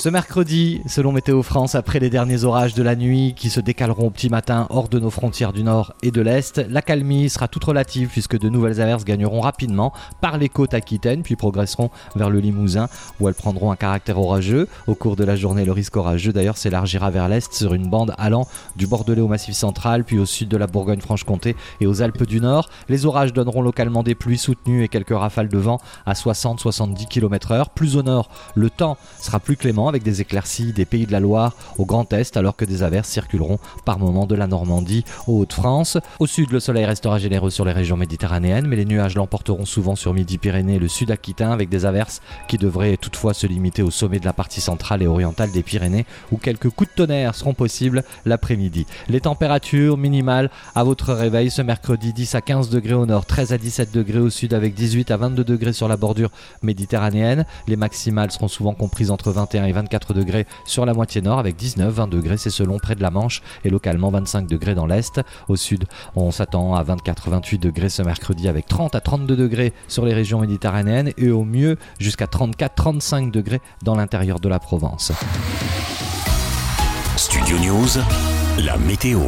Ce mercredi, selon Météo France, après les derniers orages de la nuit qui se décaleront au petit matin hors de nos frontières du nord et de l'est, la calmie sera toute relative puisque de nouvelles averses gagneront rapidement par les côtes aquitaines puis progresseront vers le Limousin où elles prendront un caractère orageux. Au cours de la journée, le risque orageux d'ailleurs s'élargira vers l'est sur une bande allant du Bordelais au Massif central puis au sud de la Bourgogne-Franche-Comté et aux Alpes du Nord. Les orages donneront localement des pluies soutenues et quelques rafales de vent à 60-70 km/h. Plus au nord, le temps sera plus clément avec des éclaircies des pays de la Loire au Grand Est, alors que des averses circuleront par moments de la Normandie aux Hauts-de-France. Au sud, le soleil restera généreux sur les régions méditerranéennes, mais les nuages l'emporteront souvent sur Midi-Pyrénées et le sud aquitain, avec des averses qui devraient toutefois se limiter au sommet de la partie centrale et orientale des Pyrénées, où quelques coups de tonnerre seront possibles l'après-midi. Les températures minimales à votre réveil ce mercredi 10 à 15 degrés au nord, 13 à 17 degrés au sud, avec 18 à 22 degrés sur la bordure méditerranéenne. Les maximales seront souvent comprises entre 21 et 24 degrés sur la moitié nord avec 19-20 degrés, c'est selon près de la Manche et localement 25 degrés dans l'est. Au sud, on s'attend à 24-28 degrés ce mercredi avec 30 à 32 degrés sur les régions méditerranéennes et au mieux jusqu'à 34-35 degrés dans l'intérieur de la Provence. Studio News, la météo.